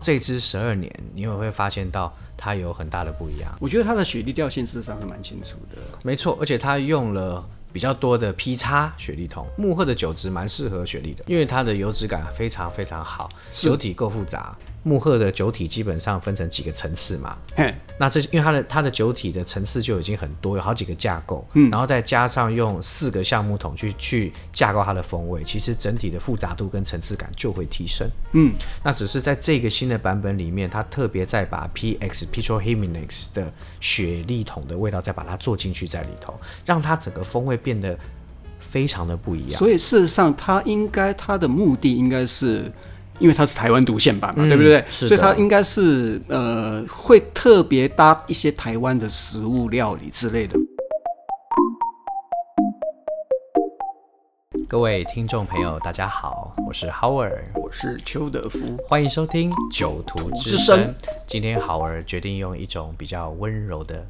这支十二年，你也会发现到它有很大的不一样。我觉得它的雪莉调性事实上是蛮清楚的，没错，而且它用了比较多的 P 叉雪莉桶，木鹤的酒质蛮适合雪莉的，因为它的油脂感非常非常好，酒体够复杂。慕赫的酒体基本上分成几个层次嘛，那这因为它的它的酒体的层次就已经很多，有好几个架构，嗯，然后再加上用四个橡木桶去去架构它的风味，其实整体的复杂度跟层次感就会提升，嗯，那只是在这个新的版本里面，它特别再把 PX Petrol Jimenez 的雪莉桶的味道再把它做进去在里头，让它整个风味变得非常的不一样。所以事实上，它应该它的目的应该是。因为它是台湾独线版嘛，嗯、对不对？所以它应该是呃，会特别搭一些台湾的食物料理之类的。各位听众朋友，大家好，我是 Howard，我是邱德夫，欢迎收听《酒徒之声》。今天 Howard 决定用一种比较温柔的。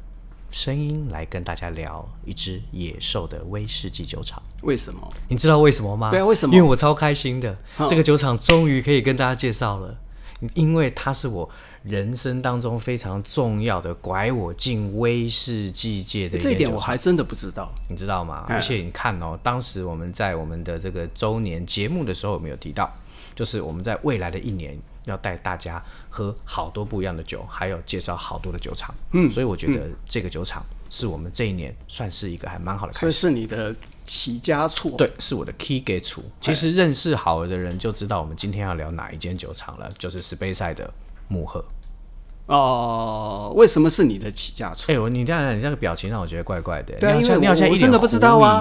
声音来跟大家聊一只野兽的威士忌酒厂。为什么？你知道为什么吗？对啊，为什么？因为我超开心的，哦、这个酒厂终于可以跟大家介绍了。因为它是我人生当中非常重要的拐我进威士忌界的一。这一点我还真的不知道，你知道吗？嗯、而且你看哦，当时我们在我们的这个周年节目的时候，有没有提到？就是我们在未来的一年。要带大家喝好多不一样的酒，还有介绍好多的酒厂。嗯，所以我觉得这个酒厂是我们这一年算是一个还蛮好的开始。所以是你的起家处？对，是我的起家处。其实认识好的人就知道我们今天要聊哪一间酒厂了，就是 Speyside 的慕赫。哦，为什么是你的起家处？哎、欸，我你这样，你这个表情让我觉得怪怪的。对啊，你因为你好像一脸狐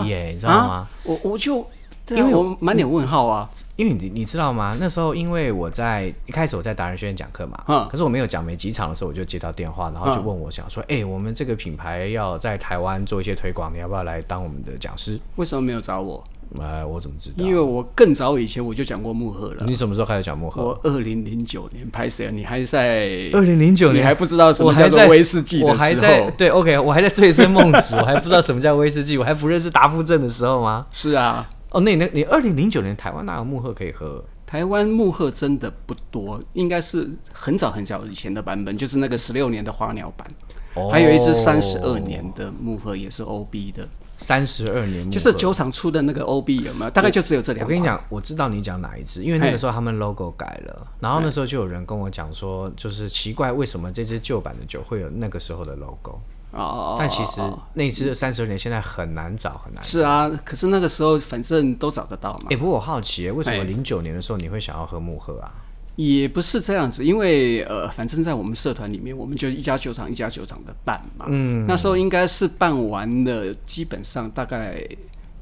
疑耶，你知道吗？啊、我我就。因为我满脸问号啊，因为你你知道吗？那时候因为我在一开始我在达人学院讲课嘛，嗯，可是我没有讲没几场的时候，我就接到电话，然后就问我想说，哎、我们这个品牌要在台湾做一些推广，你要不要来当我们的讲师？为什么没有找我？呃，我怎么知道？因为我更早以前我就讲过慕赫了。你什么时候开始讲慕赫？我二零零九年拍摄，你还在二零零九年你还不知道什么叫做威士忌的时候？我还在对，OK，我还在醉生梦死，我还不知道什么叫威士忌，我还不认识达夫镇的时候吗？是啊。哦，那你那你二零零九年台湾哪有木赫可以喝？台湾木赫真的不多，应该是很早很早以前的版本，就是那个十六年的花鸟版，哦、还有一只三十二年的木赫也是 OB 的。三十二年就是酒厂出的那个 OB 有没有？大概就只有这两。我跟你讲，我知道你讲哪一支，因为那个时候他们 logo 改了，然后那时候就有人跟我讲说，就是奇怪为什么这支旧版的酒会有那个时候的 logo。哦，但其实那一支的三十二年现在很难找，很难找。是啊，可是那个时候反正都找得到嘛。哎，不过我好奇，为什么零九年的时候你会想要喝慕赫啊？也不是这样子，因为呃，反正在我们社团里面，我们就一家酒厂一家酒厂的办嘛。嗯，那时候应该是办完了，基本上大概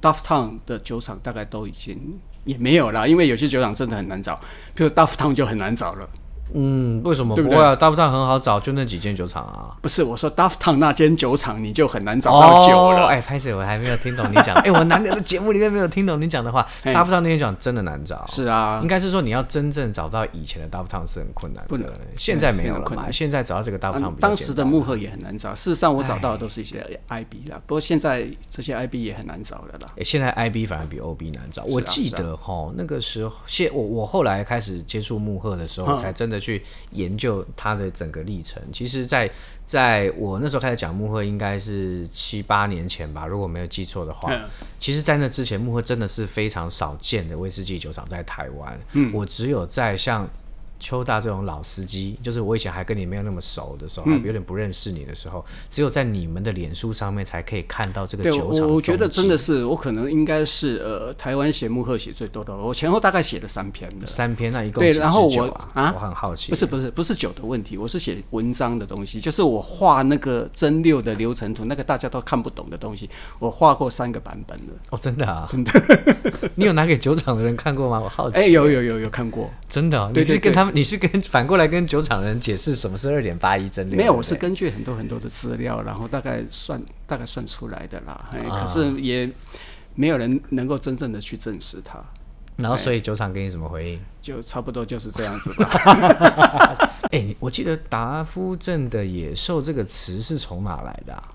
Dufftown 的酒厂大概都已经也没有了，因为有些酒厂真的很难找，比如 Dufftown 就很难找了。嗯，为什么？对不对啊，Dufftown 很好找，就那几间酒厂啊。不是，我说 Dufftown 那间酒厂你就很难找到酒了。哎，拍谢，我还没有听懂你讲。哎，我难得的节目里面没有听懂你讲的话。Dufftown 那间酒厂真的难找。是啊，应该是说你要真正找到以前的 Dufftown 是很困难的。不能，现在没有了嘛？现在找到这个 Dufftown，当时的幕赫也很难找。事实上，我找到的都是一些 IB 啦。不过现在这些 IB 也很难找了啦。哎，现在 IB 反而比 OB 难找。我记得哈，那个时候，现我我后来开始接触幕赫的时候，才真的去研。究它的整个历程，其实在，在在我那时候开始讲幕后，应该是七八年前吧，如果没有记错的话。嗯、其实，在那之前，幕后真的是非常少见的威士忌酒厂在台湾。嗯，我只有在像。邱大这种老司机，就是我以前还跟你没有那么熟的时候，还有点不认识你的时候，只有在你们的脸书上面才可以看到这个酒厂。我觉得真的是，我可能应该是呃，台湾写木鹤写最多的，我前后大概写了三篇的。三篇那一共对，然后我啊，我很好奇，不是不是不是酒的问题，我是写文章的东西，就是我画那个蒸馏的流程图，那个大家都看不懂的东西，我画过三个版本了。哦，真的啊，真的。你有拿给酒厂的人看过吗？我好奇。哎，有有有有看过，真的。你是跟他们，你是跟反。过来跟酒厂人解释什么是二点八一蒸馏？没有，我是根据很多很多的资料，然后大概算大概算出来的啦。可是也没有人能够真正的去证实它。然后，所以酒厂给你什么回应？就差不多就是这样子吧。哎，我记得达夫镇的野兽这个词是从哪来的啊？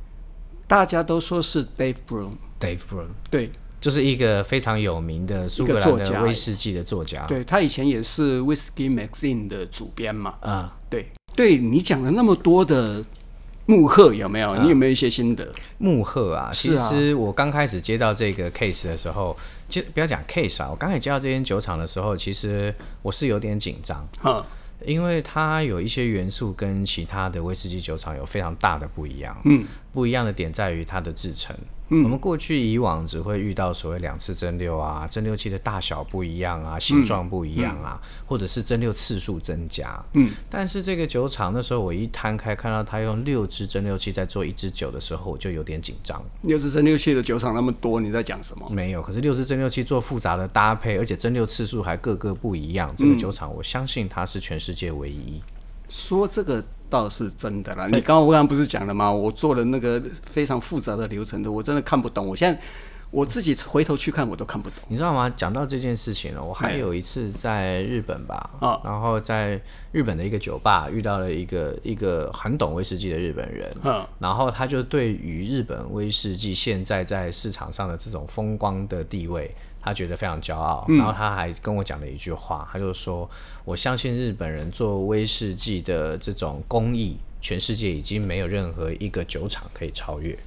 大家都说是 Dave Broom。Dave Broom，对。就是一个非常有名的苏格兰的威士忌的作家。对，他以前也是 Whisky Magazine 的主编嘛。啊，对，对你讲了那么多的慕赫有没有？你有没有一些心得？慕赫啊，其实我刚开始接到这个 case 的时候，就不要讲 case 啊，我刚开始接到这间酒厂的时候，其实我是有点紧张。因为它有一些元素跟其他的威士忌酒厂有非常大的不一样。嗯，不一样的点在于它的制程。我们过去以往只会遇到所谓两次蒸馏啊，蒸馏器的大小不一样啊，形状不一样啊，嗯嗯、或者是蒸馏次数增加。嗯，但是这个酒厂那时候我一摊开看到他用六支蒸馏器在做一支酒的时候，我就有点紧张。六支蒸馏器的酒厂那么多，你在讲什么？没有，可是六支蒸馏器做复杂的搭配，而且蒸馏次数还各个不一样。这个酒厂我相信它是全世界唯一。说这个。倒是真的啦，你刚刚我刚刚不是讲了吗？我做了那个非常复杂的流程的，我真的看不懂。我现在我自己回头去看，我都看不懂。你知道吗？讲到这件事情了，我还有一次在日本吧，然后在日本的一个酒吧遇到了一个一个很懂威士忌的日本人，然后他就对于日本威士忌现在在市场上的这种风光的地位。他觉得非常骄傲，然后他还跟我讲了一句话，他就说：“我相信日本人做威士忌的这种工艺，全世界已经没有任何一个酒厂可以超越。”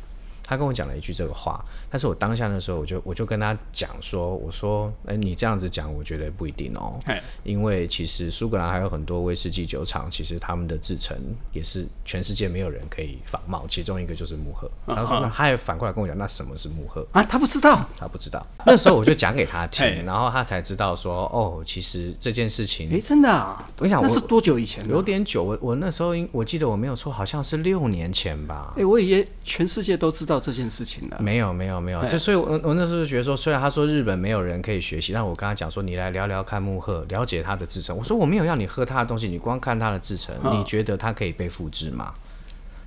他跟我讲了一句这个话，但是我当下的时候，我就我就跟他讲说，我说，哎、欸，你这样子讲，我觉得不一定哦，因为其实苏格兰还有很多威士忌酒厂，其实他们的制成也是全世界没有人可以仿冒，其中一个就是慕赫。他说，那他也反过来跟我讲，那什么是木赫啊？他不知道，他不知道。那时候我就讲给他听，然后他才知道说，哦，其实这件事情，哎、欸，真的啊？我想我那是多久以前？有点久，我我那时候我记得我没有错，好像是六年前吧。哎、欸，我以为全世界都知道这件事情的。没有没有没有，就所以我，我我那时候就觉得说，虽然他说日本没有人可以学习，但我跟他讲说，你来聊聊看木赫，了解他的制成。我说我没有要你喝他的东西，你光看他的制程，你觉得他可以被复制吗？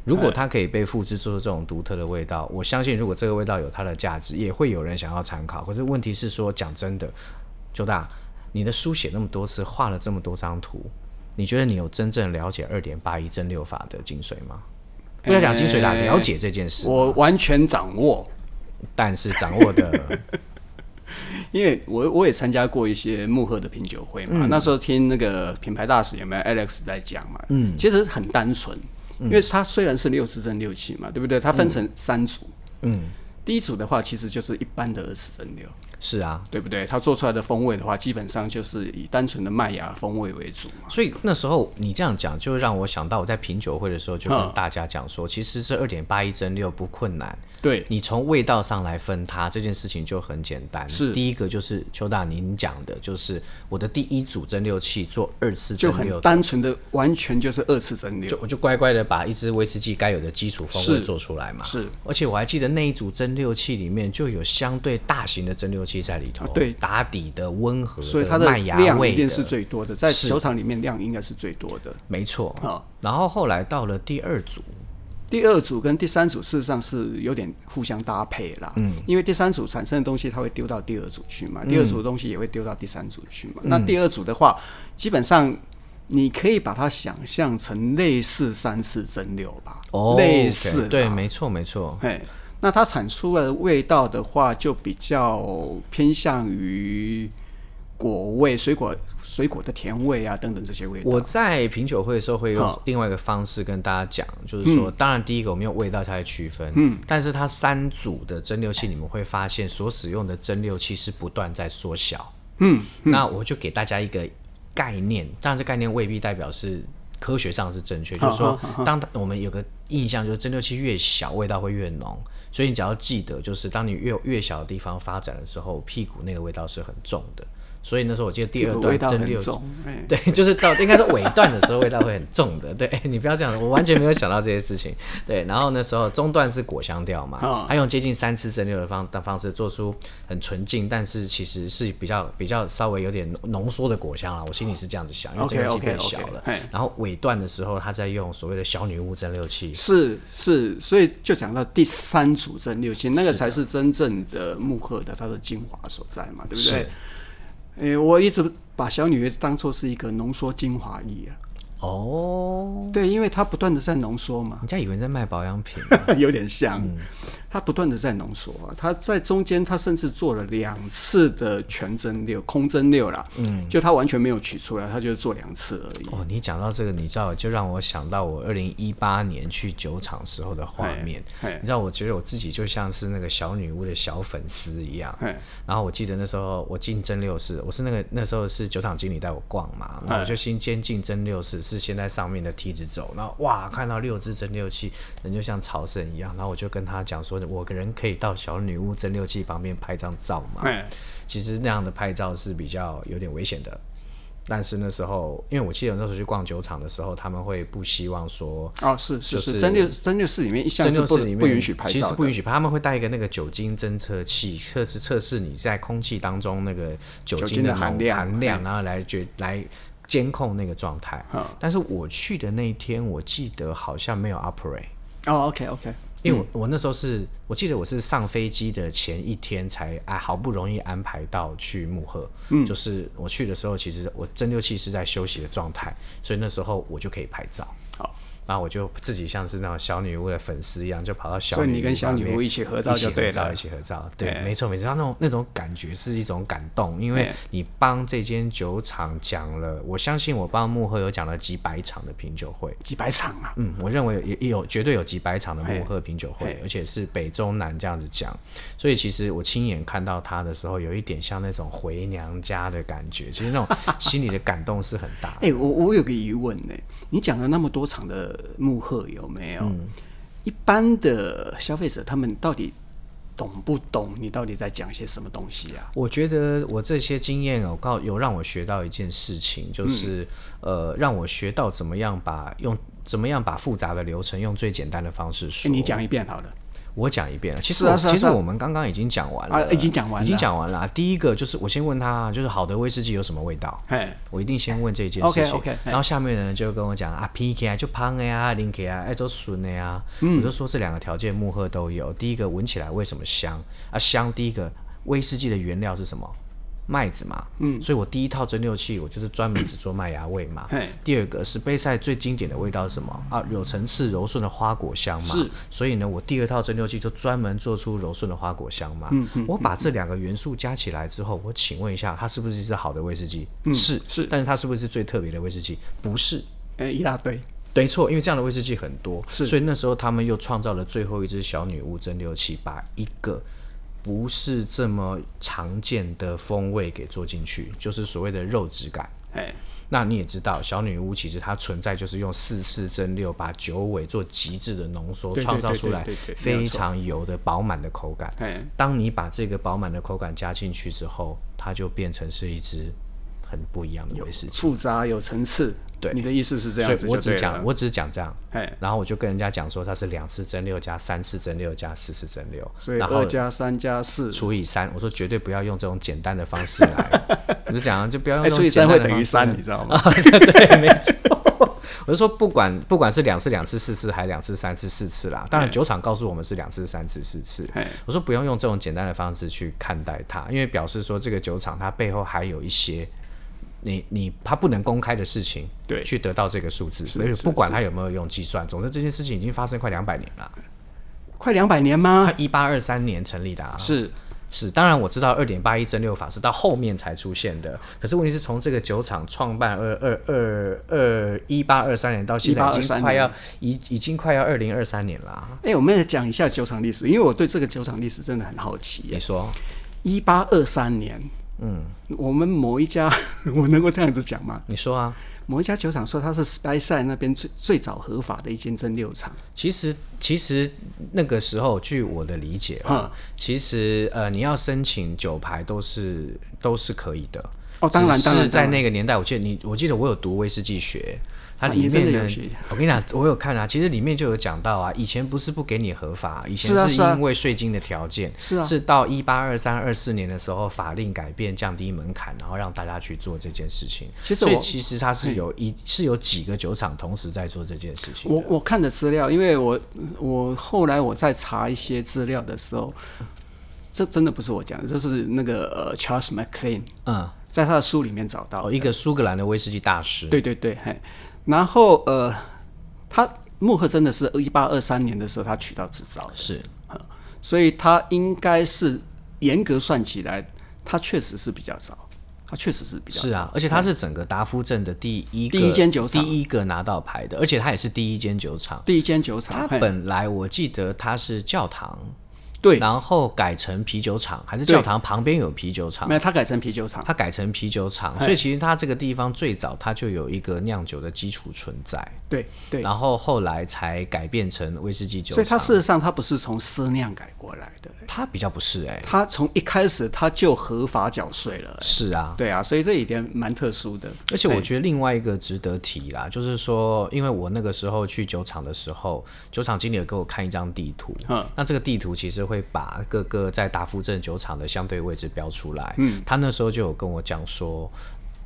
如果它可以被复制做出这种独特的味道，我相信如果这个味道有它的价值，也会有人想要参考。可是问题是说，讲真的，周大，你的书写那么多次，画了这么多张图，你觉得你有真正了解二点八一蒸馏法的精髓吗？不要讲精髓啦，了解这件事，我完全掌握，但是掌握的，因为我我也参加过一些幕后的品酒会嘛，嗯、那时候听那个品牌大使有没有 Alex 在讲嘛，嗯，其实很单纯，因为它虽然是六次蒸馏器嘛，对不对？它分成三组，嗯，第一组的话其实就是一般的二次蒸馏。是啊，对不对？它做出来的风味的话，基本上就是以单纯的麦芽风味为主嘛。所以那时候你这样讲，就让我想到我在品酒会的时候就跟大家讲说，其实这二点八一蒸馏不困难。对，你从味道上来分它，这件事情就很简单。是第一个就是邱大您讲的，就是我的第一组蒸馏器做二次蒸馏，就很单纯的，完全就是二次蒸馏。就我就乖乖的把一支威士忌该有的基础风味做出来嘛。是，而且我还记得那一组蒸馏器里面就有相对大型的蒸馏器在里头。啊、对，打底的温和的，所以它的量一定是最多的，在酒厂里面量应该是最多的。没错啊。然后后来到了第二组。第二组跟第三组事实上是有点互相搭配啦，嗯，因为第三组产生的东西它会丢到第二组去嘛，嗯、第二组的东西也会丢到第三组去嘛。嗯、那第二组的话，基本上你可以把它想象成类似三次蒸馏吧，哦，类似，对，没错，没错，嘿，那它产出的味道的话，就比较偏向于。果味、水果、水果的甜味啊，等等这些味道。我在品酒会的时候会用另外一个方式跟大家讲，嗯、就是说，当然第一个我们用味道下来区分，嗯，但是它三组的蒸馏器，你们会发现所使用的蒸馏器是不断在缩小，嗯，嗯，那我就给大家一个概念，当然这概念未必代表是科学上是正确，就是说，当我们有个印象，就是蒸馏器越小，味道会越浓，所以你只要记得，就是当你越越小的地方发展的时候，屁股那个味道是很重的。所以那时候我记得第二段蒸馏，对，就是到应该是尾段的时候味道会很重的。对，你不要这样，我完全没有想到这些事情。对，然后那时候中段是果香调嘛，他用接近三次蒸馏的方的方式做出很纯净，但是其实是比较比较稍微有点浓缩的果香啦。我心里是这样子想，因为蒸馏器变小了。然后尾段的时候，他在用所谓的小女巫蒸馏器。是是，所以就讲到第三组蒸馏器，那个才是真正的木刻的它的精华所在嘛，对不对？诶、欸，我一直把小女巫当做是一个浓缩精华液啊。哦，对，因为它不断的在浓缩嘛。人家以为在卖保养品，有点像。嗯、他不断的在浓缩啊，他在中间他甚至做了两次的全蒸馏、空蒸馏啦，嗯，就他完全没有取出来，他就做两次而已。哦，你讲到这个，你知道就让我想到我二零一八年去酒厂时候的画面，你知道，我觉得我自己就像是那个小女巫的小粉丝一样，然后我记得那时候我进蒸馏室，我是那个那时候是酒厂经理带我逛嘛，然后我就先先进蒸馏室，是先在上面的梯子走，然后哇，看到六只蒸馏器，人就像朝圣一样，然后我就跟他讲说，我个人可以到小女巫蒸馏器旁边拍张照嘛？其实那样的拍照是比较有点危险的。但是那时候，因为我记得那时候去逛酒厂的时候，他们会不希望说哦，是是是，蒸馏蒸馏室里面一向是不不允许拍照，其实不允许拍，他们会带一个那个酒精侦测器，测试测试你在空气当中那个酒精的含量，含量，然后来决来监控那个状态。但是我去的那一天，我记得好像没有 operate。哦，OK OK。因为我我那时候是我记得我是上飞机的前一天才啊好不容易安排到去慕赫，嗯，就是我去的时候，其实我蒸馏器是在休息的状态，所以那时候我就可以拍照。好。然后我就自己像是那种小女巫的粉丝一样，就跑到小女巫，所以你跟小女巫一起合照就对了，一起合照，一起合照，对，没错没错。那种那种感觉是一种感动，因为你帮这间酒厂讲了，我相信我帮慕赫有讲了几百场的品酒会，几百场啊，嗯，我认为也也有绝对有几百场的慕赫品酒会，而且是北中南这样子讲，所以其实我亲眼看到他的时候，有一点像那种回娘家的感觉，其实那种心里的感动是很大的。哎、欸，我我有个疑问呢，你讲了那么多场的。慕赫有没有、嗯、一般的消费者？他们到底懂不懂？你到底在讲些什么东西啊？我觉得我这些经验有告有让我学到一件事情，就是、嗯、呃，让我学到怎么样把用怎么样把复杂的流程用最简单的方式说。欸、你讲一遍好了。我讲一遍了，其实、啊啊、其实我们刚刚已经讲完了，啊、已经讲完了，已经讲完了。第一个就是我先问他，就是好的威士忌有什么味道？我一定先问这件事情。OK OK。然后下面的人就跟我讲啊，PK 啊，就胖的呀，零 K 啊，爱做笋的呀。我就说这两个条件慕赫都有。第一个闻起来为什么香啊？香，第一个威士忌的原料是什么？麦子嘛，嗯，所以我第一套蒸馏器我就是专门只做麦芽味嘛。第二个是杯赛最经典的味道是什么啊？有层次柔顺的花果香嘛。是，所以呢，我第二套蒸馏器就专门做出柔顺的花果香嘛。嗯嗯。我把这两个元素加起来之后，我请问一下，它是不是一支好的威士忌？嗯，是是。但是它是不是最特别的威士忌？不是。哎，一大堆。没错，因为这样的威士忌很多，是。所以那时候他们又创造了最后一支小女巫蒸馏器，把一个。不是这么常见的风味给做进去，就是所谓的肉质感。哎，那你也知道，小女巫其实它存在就是用四次蒸馏，把酒尾做极致的浓缩，创造出来非常油的饱满的口感。当你把这个饱满的口感加进去之后，它就变成是一支很不一样的威士忌，复杂有层次。对，你的意思是这样子，所以我只讲，我只讲这样，然后我就跟人家讲说，它是两次蒸馏加三次蒸馏加四次蒸馏，所以二加三加四。除以三，我说绝对不要用这种简单的方式来，我就讲就不要用除以三会等于三，你知道吗？对 对，没错，我就说不管不管是两次两次四次还是两次三次四次啦，当然酒厂告诉我们是两次三次四次，我说不用用这种简单的方式去看待它，因为表示说这个酒厂它背后还有一些。你你他不能公开的事情，对，去得到这个数字，所以不管他有没有用计算，总之这件事情已经发生快两百年了，快两百年吗？他一八二三年成立的啊，是是，当然我知道二点八一蒸馏法是到后面才出现的，可是问题是从这个酒厂创办二二二二一八二三年到现在已经快要已已经快要二零二三年了。哎，我们来讲一下酒厂历史，因为我对这个酒厂历史真的很好奇。你说一八二三年。嗯，我们某一家，我能够这样子讲吗？你说啊，某一家酒厂说它是 Speyside 那边最最早合法的一间蒸馏厂。其实，其实那个时候，据我的理解啊，其实呃，你要申请酒牌都是都是可以的。哦，当然，当然，是在那个年代，我记得你，我记得我有读威士忌学。它里面呢，我跟你讲，我有看啊，其实里面就有讲到啊，以前不是不给你合法，以前是因为税金的条件，是啊，是到一八二三二四年的时候，法令改变，降低门槛，然后让大家去做这件事情。其实，所以其实它是有一是有几个酒厂同时在做这件事情。我我看的资料，因为我我后来我在查一些资料的时候，这真的不是我讲的，这是那个呃 Charles McLean，嗯，在他的书里面找到、哦、一个苏格兰的威士忌大师。对对对，嘿。然后呃，他慕赫真的是一八二三年的时候他取到执照的，是，所以他应该是严格算起来，他确实是比较早。他确实是比较早。是啊，而且他是整个达夫镇的第一个第一间酒厂，第一个拿到牌的，而且他也是第一间酒厂。第一间酒厂，他本来我记得他是教堂。对，然后改成啤酒厂，还是教堂旁边有啤酒厂？没有，它改成啤酒厂。它改成啤酒厂，所以其实它这个地方最早它就有一个酿酒的基础存在。对对。然后后来才改变成威士忌酒厂。所以它事实上它不是从私酿改过来的，它比较不是哎、欸，它从一开始它就合法缴税了、欸。是啊，对啊，所以这一点蛮特殊的。而且我觉得另外一个值得提啦，就是说，因为我那个时候去酒厂的时候，酒厂经理有给我看一张地图，嗯，那这个地图其实会把各个在达夫镇酒厂的相对位置标出来。嗯，他那时候就有跟我讲说，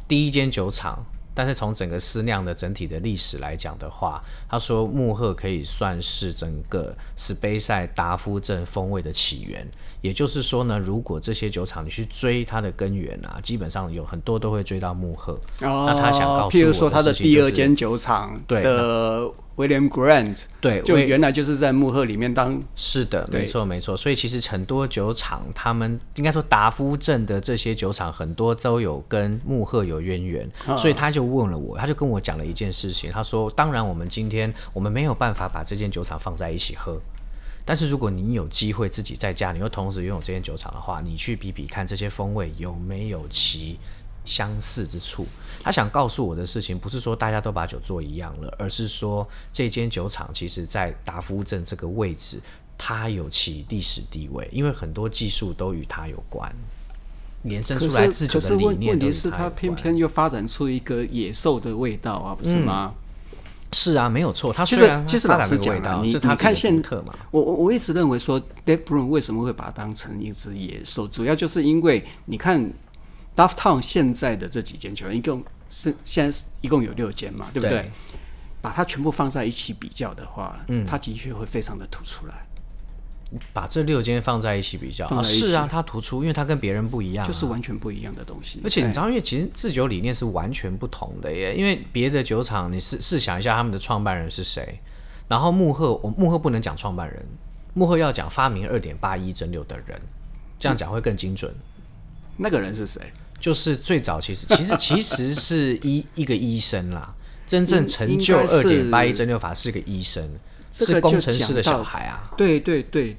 第一间酒厂，但是从整个思酿的整体的历史来讲的话，他说慕赫可以算是整个斯杯赛达夫镇风味的起源。也就是说呢，如果这些酒厂你去追它的根源啊，基本上有很多都会追到慕赫。哦，那他想告诉譬如说他的第二间酒厂的 William Grant，对，就原来就是在慕赫里面当。是的，没错没错。所以其实很多酒厂，他们应该说达夫镇的这些酒厂很多都有跟慕赫有渊源，哦，所以他就问了我，他就跟我讲了一件事情，他说：当然我们今天我们没有办法把这间酒厂放在一起喝。但是如果你有机会自己在家，你又同时拥有这间酒厂的话，你去比比看这些风味有没有其相似之处。他想告诉我的事情，不是说大家都把酒做一样了，而是说这间酒厂其实在达夫镇这个位置，它有其历史地位，因为很多技术都与它有关，延伸出来自己的理念。问题是它偏偏又发展出一个野兽的味道啊，不是吗？嗯是啊，没有错。他其实其实老师讲的，你你看现特嘛，我我我一直认为说，Dave Brun 为什么会把它当成一只野兽，主要就是因为你看 Downtown 现在的这几间酒，一共是现在一共有六间嘛，对不对？对，把它全部放在一起比较的话，嗯，它的确会非常的突出来。把这六间放在一起比较，啊是啊，它突出，因为它跟别人不一样，啊，就是完全不一样的东西。而且你知道，因为其实制酒理念是完全不同的耶。因为别的酒厂，你试试想一下，他们的创办人是谁？然后幕后，我慕赫不能讲创办人，幕后要讲发明二点八一蒸馏的人，这样讲会更精准。嗯、那个人是谁？就是最早其实其实 其实是一一个医生啦，真正成就二点八一蒸馏法是个医生。是工程师的小孩啊！对对对，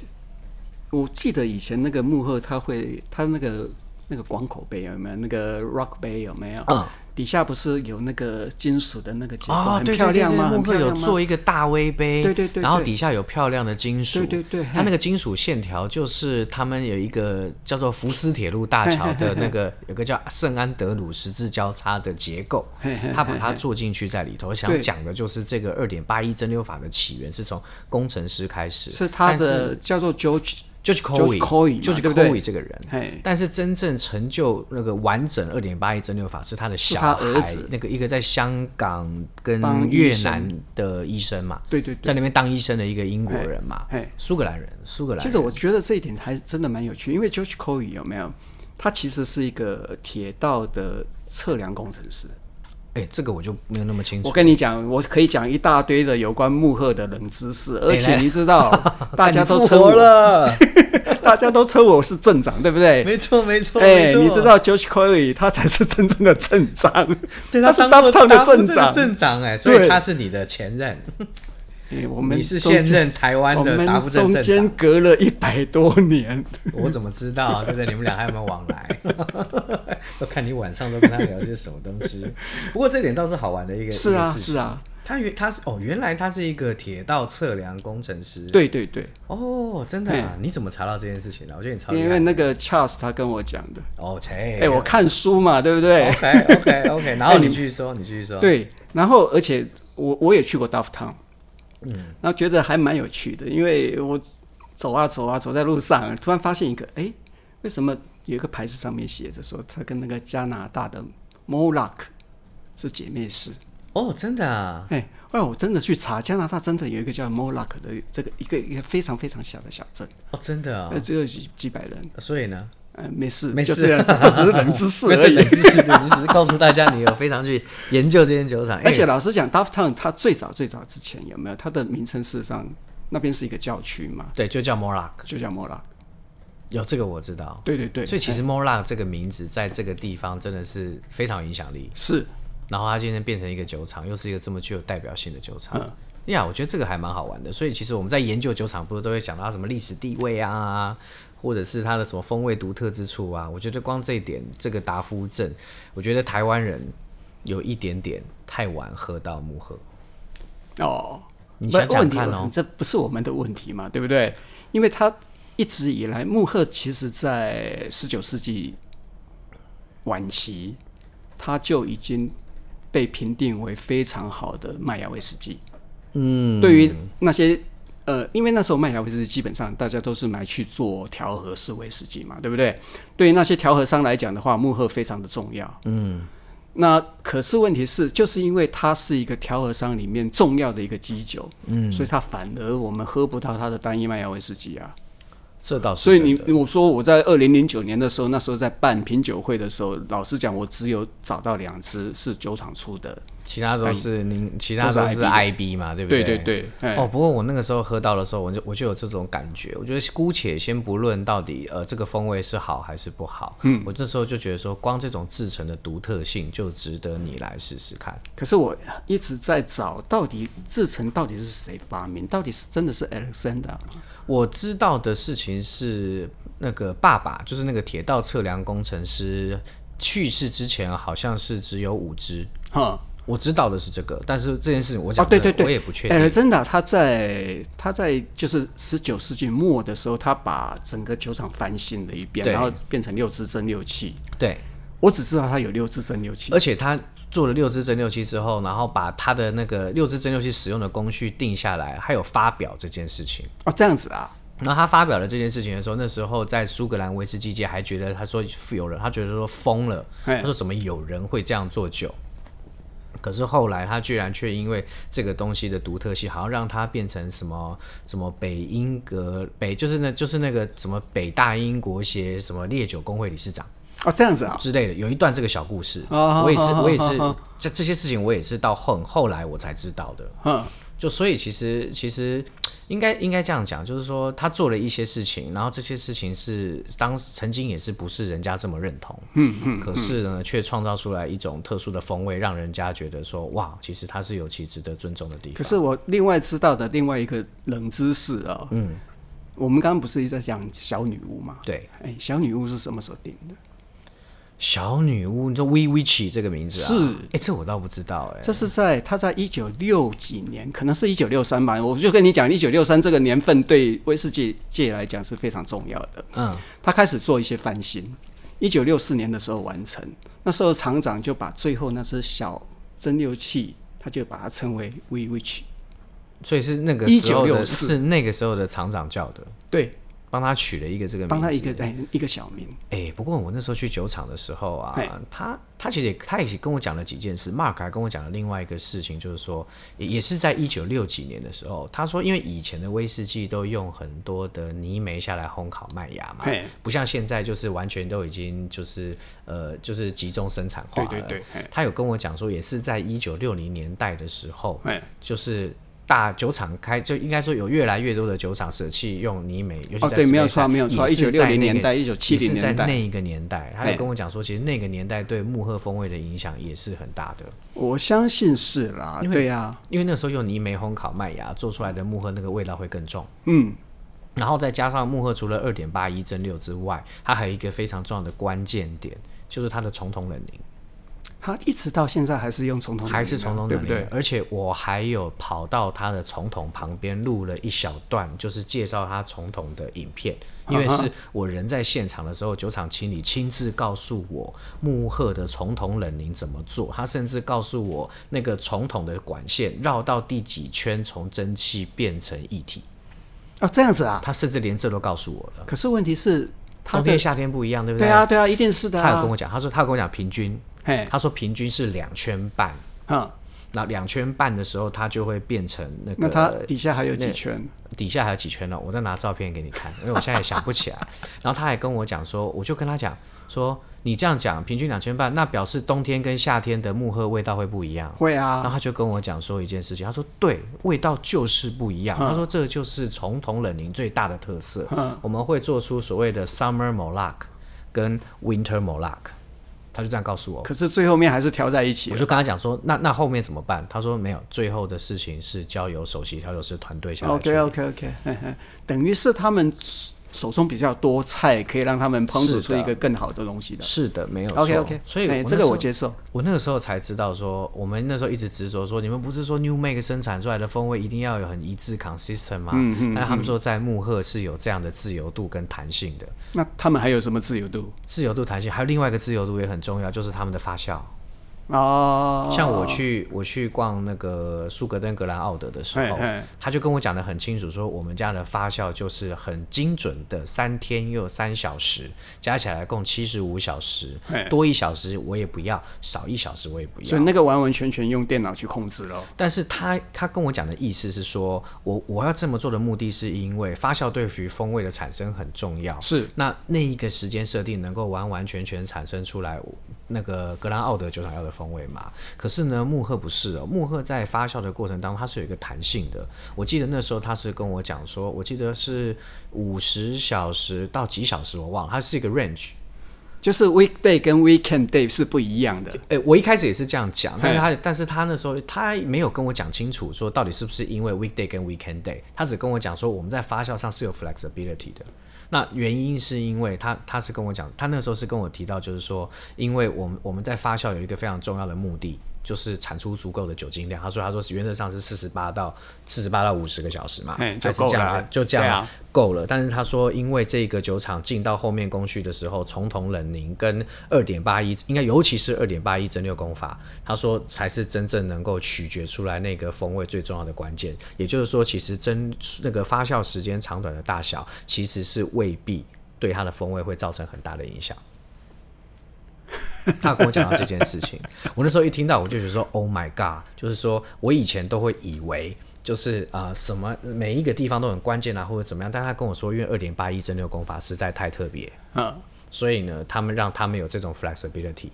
我记得以前那个幕后，他会他那个那个广口杯有没有？那个 Rock 杯有没有？嗯。底下不是有那个金属的那个结构，哦、很漂亮吗？慕赫有做一个大 V 杯，对对对，然后底下有漂亮的金属，对对对，它那个金属线条就是他们有一个叫做福斯铁路大桥的那个有个叫圣安德鲁十字交叉的结构，他把它做进去在里头。想讲的就是这个二点八一蒸馏法的起源是从工程师开始，是他的叫做 George。George Cowie，George Cowie 这个人，但是真正成就那个完整二点八一蒸馏法是他的小孩，儿子那个一个在香港跟越南的医生嘛，对对，在那边当医生的一个英国人嘛，苏格兰人，苏格兰。其实我觉得这一点还真的蛮有趣，因为 George Cowie 有没有？他其实是一个铁道的测量工程师。哎、欸，这个我就没有那么清楚。我跟你讲，我可以讲一大堆的有关幕后的冷知识，而且你知道，大家都称我，了 大家都称我是镇长，对不对？没错，没错。哎、欸，你知道 George Corey 他才是真正的镇长，对他是 Dufftown 的镇长，镇长哎，所以他是你的前任。欸、我们你是现任台湾的达夫镇镇长，中间隔了一百多年，我怎么知道、啊？对不对？你们俩还有没有往来？我看你晚上都跟他聊些什么东西。不过这点倒是好玩的一个，是啊，是啊。他原他是哦，原来他是一个铁道测量工程师。对对对。哦，真的啊？你怎么查到这件事情的？我觉得你超。因为那个 Charles 他跟我讲的。哦，切。哎，我看书嘛，对不对？OK OK OK。然后你继续说，你继续说。对，然后而且我我也去过 Dufftown。嗯，然后觉得还蛮有趣的，因为我走啊走啊走在路上，突然发现一个，哎，为什么有一个牌子上面写着说它跟那个加拿大的 Molac 是姐妹市？哦，真的啊？哎，后来我真的去查，加拿大真的有一个叫 Molac 的这个一个一个非常非常小的小镇。哦，真的啊？只有几几百人。所以呢？嗯，没事，没事，这 这只是冷知识而已。冷知识，你只是告诉大家你有非常去研究这间酒厂。而且老实讲，Dufftown 它最早最早之前有没有它的名称？事实上，那边是一个教区嘛，对，就叫 Morlock，就叫 Morlock。有这个我知道，对对对。所以其实 Morlock 这个名字在这个地方真的是非常有影响力。是。然后它今天变成一个酒厂，又是一个这么具有代表性的酒厂。呀、嗯，yeah, 我觉得这个还蛮好玩的。所以其实我们在研究酒厂，不是都会讲到什么历史地位啊，或者是它的什么风味独特之处啊？我觉得光这一点，这个达夫镇，我觉得台湾人有一点点太晚喝到木鹤。哦，你想想看哦，这不是我们的问题嘛，对不对？因为它一直以来，木鹤其实在十九世纪晚期，它就已经。被评定为非常好的麦芽威士忌。嗯，对于那些呃，因为那时候麦芽威士忌基本上大家都是买去做调和式威士忌嘛，对不对？对于那些调和商来讲的话，木鹤非常的重要。嗯，那可是问题是，就是因为它是一个调和商里面重要的一个基酒，嗯，所以它反而我们喝不到它的单一麦芽威士忌啊。这倒是，所以你我说我在二零零九年的时候，那时候在办品酒会的时候，老实讲，我只有找到两支是酒厂出的。其他都是您，其他都是 IB 嘛，对不对？对对对。哦，不过我那个时候喝到的时候，我就我就有这种感觉。我觉得姑且先不论到底呃这个风味是好还是不好，嗯，我这时候就觉得说，光这种制成的独特性就值得你来试试看。可是我一直在找，到底制成到底是谁发明？到底是真的是 Alexander？我知道的事情是，那个爸爸就是那个铁道测量工程师去世之前，好像是只有五只。哈。我知道的是这个，但是这件事情我讲、哦，对对对，我也不确定。哎，真的，他在他在就是十九世纪末的时候，他把整个酒厂翻新了一遍，然后变成六支蒸馏器。对，我只知道他有六支蒸馏器，而且他做了六支蒸馏器之后，然后把他的那个六支蒸馏器使用的工序定下来，还有发表这件事情。哦，这样子啊。然后他发表了这件事情的时候，那时候在苏格兰威士忌界还觉得，他说有人，他觉得说疯了，他说怎么有人会这样做酒？可是后来，他居然却因为这个东西的独特性，好像让他变成什么什么北英格北，就是那，就是那个什么北大英国协什么烈酒工会理事长。啊，这样子啊之类的，有一段这个小故事，我也是，我也是，这这些事情我也是到后后来我才知道的。嗯就所以其实其实应该应该这样讲，就是说他做了一些事情，然后这些事情是当曾经也是不是人家这么认同，嗯嗯，可是呢却创造出来一种特殊的风味，让人家觉得说哇，其实他是有其值得尊重的地方。可是我另外知道的另外一个冷知识啊、哦，嗯，我们刚刚不是一直在讲小女巫嘛？对，哎，小女巫是什么时候定的？小女巫，你说 Wee Witch 这个名字啊？是，哎、欸，这我倒不知道、欸，哎，这是在他在一九六几年，可能是一九六三吧。我就跟你讲，一九六三这个年份对威士忌界来讲是非常重要的。嗯，他开始做一些翻新，一九六四年的时候完成。那时候厂长就把最后那只小蒸馏器，他就把它称为 Wee Witch。所以是那个时候的，是那个时候的厂长叫的。对。帮他取了一个这个名字，帮他一个哎一个小名。哎，不过我那时候去酒厂的时候啊，他他其实也他也跟我讲了几件事。Mark 还跟我讲了另外一个事情，就是说也也是在一九六几年的时候，他说因为以前的威士忌都用很多的泥煤下来烘烤麦芽嘛，不像现在就是完全都已经就是呃就是集中生产化了。对对对，他有跟我讲说，也是在一九六零年代的时候，就是。大酒厂开就应该说有越来越多的酒厂舍弃用泥煤，尤其在、哦、对，没有错，没有错。一九六零年代，一九七零年代，在那一个年代，他也跟我讲说，其实那个年代对木鹤风味的影响也是很大的。我相信是啦，对呀、啊，因为那时候用泥煤烘烤麦芽做出来的木鹤，那个味道会更重。嗯，然后再加上木鹤除了二点八一蒸馏之外，它还有一个非常重要的关键点，就是它的重桶冷凝。他一直到现在还是用重桶，还是重桶，对不对？而且我还有跑到他的重桶旁边录了一小段，就是介绍他重桶的影片。因为是我人在现场的时候，酒厂经理亲自告诉我木鹤的重桶冷凝怎么做。他甚至告诉我那个重桶的管线绕到第几圈，从蒸汽变成液体。哦，这样子啊？他甚至连这都告诉我了。可是问题是，冬天夏天不一样，对不对？对啊，对啊，一定是的啊。他有跟我讲，他说他有跟我讲平均。他说平均是两圈半，那两圈半的时候，它就会变成那个。那它底下还有几圈？底下还有几圈呢？我再拿照片给你看，因为我现在也想不起来。然后他还跟我讲说，我就跟他讲说，你这样讲平均两圈半，那表示冬天跟夏天的木荷味道会不一样。会啊。然后他就跟我讲说一件事情，他说对，味道就是不一样。嗯、他说这就是从铜冷凝最大的特色。嗯、我们会做出所谓的 Summer Molac 跟 Winter Molac。他就这样告诉我，可是最后面还是调在一起。我就跟他讲说，那那后面怎么办？他说没有，最后的事情是交由首席调酒师团队下来。OK OK OK，等于是他们。手中比较多菜，可以让他们烹煮出一个更好的东西的。是的，没有错。OK OK，所以这个我接受。我那个时候才知道说，我们那时候一直执着说，你们不是说 New Make 生产出来的风味一定要有很一致 consistent 吗？嗯嗯。但他们说在木鹤是有这样的自由度跟弹性的。那他们还有什么自由度？自由度、弹性，还有另外一个自由度也很重要，就是他们的发酵。哦，像我去我去逛那个苏格登格兰奥德的时候，他就跟我讲的很清楚，说我们家的发酵就是很精准的三天又三小时，加起来共七十五小时，多一小时我也不要，少一小时我也不要。所以那个完完全全用电脑去控制了。但是他他跟我讲的意思是说，我我要这么做的目的是因为发酵对于风味的产生很重要，是那那一个时间设定能够完完全全产生出来。那个格兰奥德酒厂要的风味嘛，可是呢，木赫不是哦。木赫在发酵的过程当中，它是有一个弹性的。我记得那时候他是跟我讲说，我记得是五十小时到几小时，我忘了，它是一个 range，就是 weekday 跟 weekend day 是不一样的。诶、欸，我一开始也是这样讲，但是他但是他那时候他没有跟我讲清楚，说到底是不是因为 weekday 跟 weekend day，他只跟我讲说我们在发酵上是有 flexibility 的。那原因是因为他他是跟我讲，他那时候是跟我提到，就是说，因为我们我们在发酵有一个非常重要的目的。就是产出足够的酒精量，他说他说原则上是四十八到四十八到五十个小时嘛，就是这样，就这样够了。但是他说，因为这个酒厂进到后面工序的时候，从铜冷凝跟二点八一，应该尤其是二点八一蒸馏工法，他说才是真正能够取决出来那个风味最重要的关键。也就是说，其实蒸那个发酵时间长短的大小，其实是未必对它的风味会造成很大的影响。他跟我讲到这件事情，我那时候一听到，我就觉得说，Oh my God！就是说我以前都会以为，就是啊、呃，什么每一个地方都很关键啊，或者怎么样。但他跟我说，因为二点八一蒸馏功法实在太特别，嗯，所以呢，他们让他们有这种 flexibility，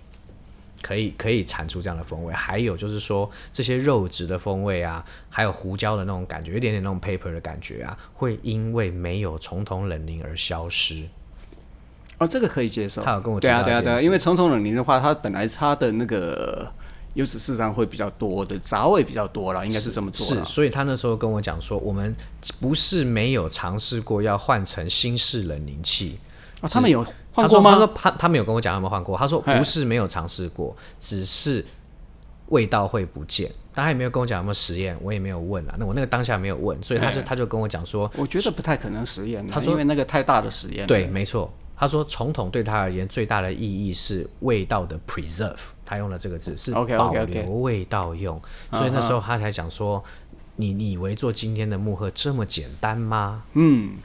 可以可以产出这样的风味。还有就是说，这些肉质的风味啊，还有胡椒的那种感觉，一点点那种 paper 的感觉啊，会因为没有从铜冷凝而消失。哦，这个可以接受。他有跟我对啊，对啊，对啊，因为传统冷凝的话，它本来它的那个油脂市场会比较多的杂味比较多了，应该是这么做。是，所以他那时候跟我讲说，我们不是没有尝试过要换成新式冷凝器。啊，他们有换过吗？他说他他没有跟我讲他们换过。他说不是没有尝试过，只是味道会不见。但他也没有跟我讲有没有实验，我也没有问啊。那我那个当下没有问，所以他就他就跟我讲说，我觉得不太可能实验。他说因为那个太大的实验。对，没错。他说：“重桶对他而言最大的意义是味道的 preserve，他用了这个字是保留味道用。Okay, okay, okay. 所以那时候他才讲说：‘你你以为做今天的木盒这么简单吗？’嗯，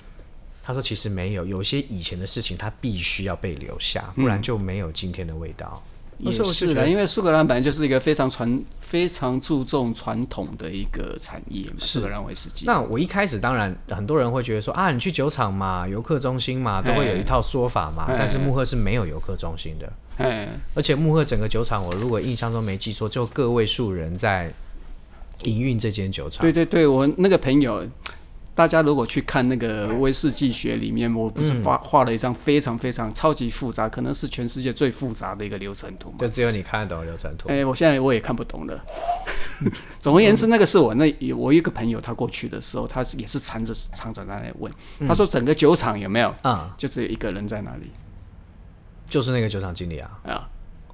他说其实没有，有些以前的事情他必须要被留下，不然就没有今天的味道。”也是的，因为苏格兰本来就是一个非常传、非常注重传统的一个产业嘛。苏格兰威士忌。那我一开始当然很多人会觉得说啊，你去酒厂嘛，游客中心嘛，都会有一套说法嘛。但是木赫是没有游客中心的。而且木赫整个酒厂，我如果印象中没记错，就个位数人在营运这间酒厂。对对对，我那个朋友。大家如果去看那个威士忌学里面，我不是画画了一张非常非常超级复杂，可能是全世界最复杂的一个流程图嘛？就只有你看得懂流程图。哎、欸，我现在我也看不懂了。总而言之，那个是我那我一个朋友，他过去的时候，他也是缠着厂长在那问，他说整个酒厂有没有？啊、嗯，就只有一个人在那里，就是那个酒厂经理啊。啊。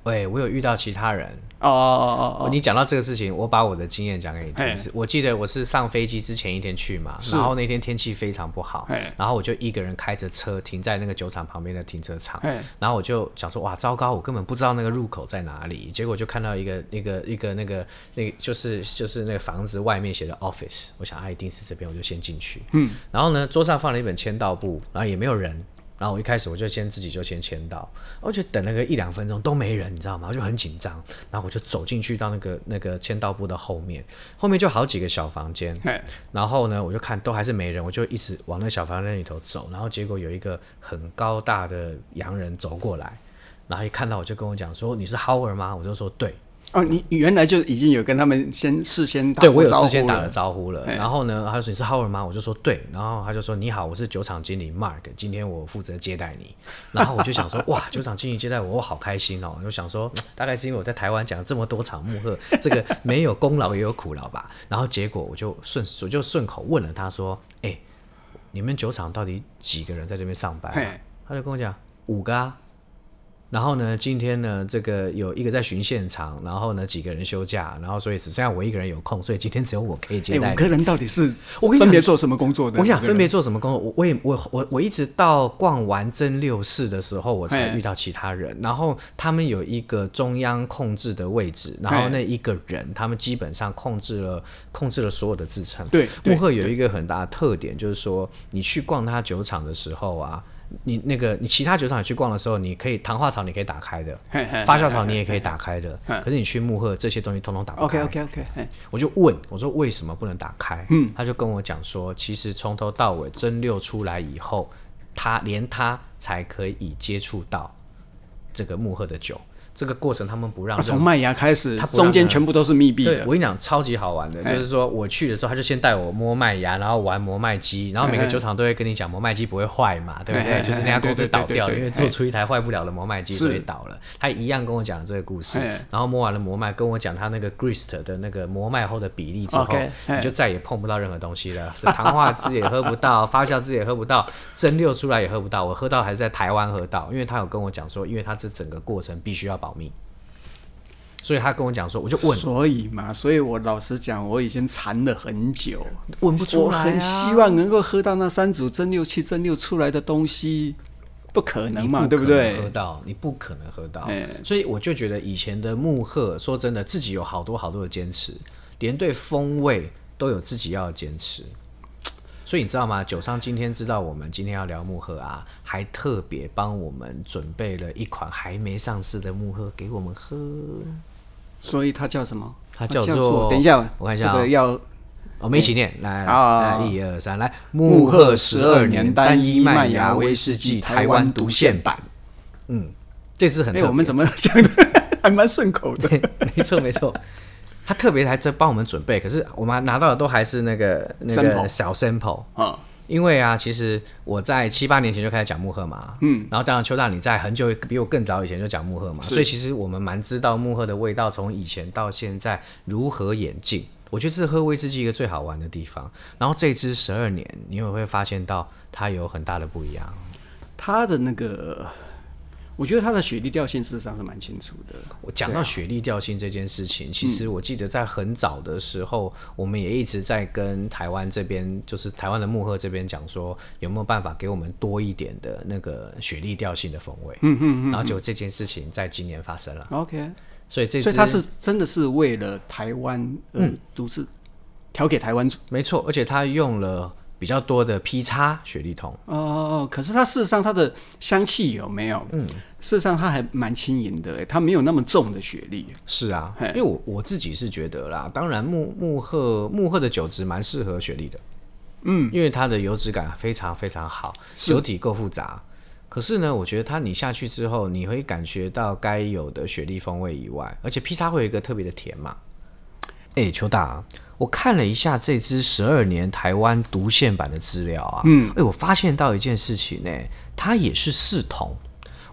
喂，我有遇到其他人哦哦哦哦！你讲到这个事情，我把我的经验讲给你听。是，我记得我是上飞机之前一天去嘛，然后那天天气非常不好，然后我就一个人开着车停在那个酒厂旁边的停车场，然后我就想说，哇，糟糕，我根本不知道那个入口在哪里。结果就看到一个那个一个那个那个就是就是那个房子外面写的 office，我想啊，一定是这边，我就先进去。嗯，然后呢，桌上放了一本签到簿，然后也没有人。然后我一开始我就先自己就先签到，我就等了个一两分钟都没人，你知道吗？我就很紧张，然后我就走进去到那个那个签到部的后面，后面就好几个小房间，然后呢，我就看都还是没人，我就一直往那小房间里头走，然后结果有一个很高大的洋人走过来，然后一看到我就跟我讲说，你是 Howard 吗？我就说对。哦，你原来就已经有跟他们先事先打对我有事先打了招呼了，然后呢，他就说你是 Howard 吗？我就说对，然后他就说你好，我是酒厂经理 Mark，今天我负责接待你。然后我就想说哇，酒厂经理接待我，我好开心哦。我就想说大概是因为我在台湾讲了这么多场幕赫，这个没有功劳也有苦劳吧。然后结果我就顺我就顺口问了他说，哎、欸，你们酒厂到底几个人在这边上班、啊？他就跟我讲五个啊。然后呢，今天呢，这个有一个在巡现场，然后呢，几个人休假，然后所以只剩下我一个人有空，所以今天只有我可以接待。欸、五个人到底是我分别做什么工作的？我想分别做什么工作？我我也我我我一直到逛完真六室的时候，我才遇到其他人。然后他们有一个中央控制的位置，然后那一个人他们基本上控制了控制了所有的制程。对，慕赫有一个很大的特点，就是说你去逛他酒厂的时候啊。你那个，你其他酒厂你去逛的时候，你可以糖化槽你可以打开的，发酵槽你也可以打开的。可是你去木鹤这些东西通通打不开。OK OK OK。我就问我说为什么不能打开？嗯，他就跟我讲说，其实从头到尾蒸馏出来以后，他连他才可以接触到这个木鹤的酒。这个过程他们不让，从麦芽开始，它中间全部都是密闭的。对，我跟你讲，超级好玩的，就是说我去的时候，他就先带我摸麦芽，然后玩磨麦机，然后每个酒厂都会跟你讲磨麦机不会坏嘛，对不对？就是那家公司倒掉了，因为做出一台坏不了的磨麦机，所以倒了。他一样跟我讲这个故事，然后摸完了磨麦，跟我讲他那个 grist 的那个磨麦后的比例之后，你就再也碰不到任何东西了，糖化汁也喝不到，发酵汁也喝不到，蒸馏出来也喝不到。我喝到还是在台湾喝到，因为他有跟我讲说，因为他这整个过程必须要保密。所以他跟我讲说，我就问，所以嘛，所以我老实讲，我已经馋了很久，问不出来、啊、我很希望能够喝到那三组蒸馏器蒸馏出来的东西，不可能嘛，对不对？喝到，你不可能喝到。所以我就觉得以前的木鹤，说真的，自己有好多好多的坚持，连对风味都有自己要坚持。所以你知道吗？酒商今天知道我们今天要聊木赫啊，还特别帮我们准备了一款还没上市的木赫给我们喝。所以它叫什么？它叫做……等一下，我看一下、哦。这个要我们一起念，来，来，一二三，来，慕赫十二年单一麦芽威士忌台湾独限版。嗯，这次很特别、欸，我们怎么讲的 还蛮顺口的？没错，没错。他特别还在帮我们准备，可是我们拿到的都还是那个那个小 sample 啊。因为啊，其实我在七八年前就开始讲慕赫嘛，嗯，然后加上邱大你在很久比我更早以前就讲慕赫嘛，所以其实我们蛮知道木赫的味道从以前到现在如何演进。我觉得这是喝威士忌一个最好玩的地方。然后这支十二年，你也会发现到它有很大的不一样，它的那个。我觉得它的雪莉调性事实上是蛮清楚的。我讲到雪莉调性这件事情，其实我记得在很早的时候，我们也一直在跟台湾这边，就是台湾的幕赫这边讲说，有没有办法给我们多一点的那个雪莉调性的风味。嗯嗯嗯。然后就这件事情在今年发生了。OK。所以这次，所以它是真的是为了台湾，嗯，独自调给台湾。没错，而且他用了。比较多的 P 叉雪莉桶哦哦，可是它事实上它的香气有没有？嗯，事实上它还蛮轻盈的，它没有那么重的雪莉。是啊，因为我我自己是觉得啦，当然木木鹤木鹤的酒质蛮适合雪莉的，嗯，因为它的油脂感非常非常好，酒体够复杂。可是呢，我觉得它你下去之后，你会感觉到该有的雪莉风味以外，而且 P 叉会有一个特别的甜嘛。哎、欸，邱大。我看了一下这支十二年台湾独献版的资料啊，嗯，哎，我发现到一件事情呢，它也是四桶。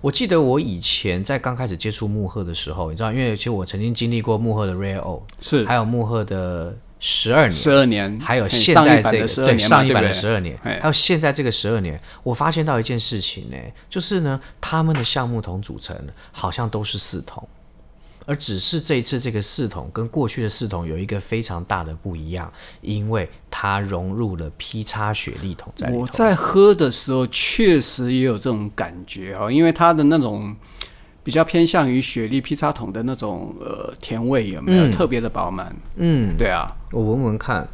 我记得我以前在刚开始接触幕赫的时候，你知道，因为其实我曾经经历过幕赫的 Rare Old，是，还有幕赫的十二年，十二年，还有现在这个对上一版的十二年，还有现在这个十二年，我发现到一件事情呢，就是呢，他们的橡木桶组成好像都是四桶。而只是这一次这个四桶跟过去的四桶有一个非常大的不一样，因为它融入了 P 叉雪莉桶在里头。我在喝的时候确实也有这种感觉哦，因为它的那种比较偏向于雪莉 P 叉桶的那种呃甜味有没有、嗯、特别的饱满？嗯，对啊，我闻闻看。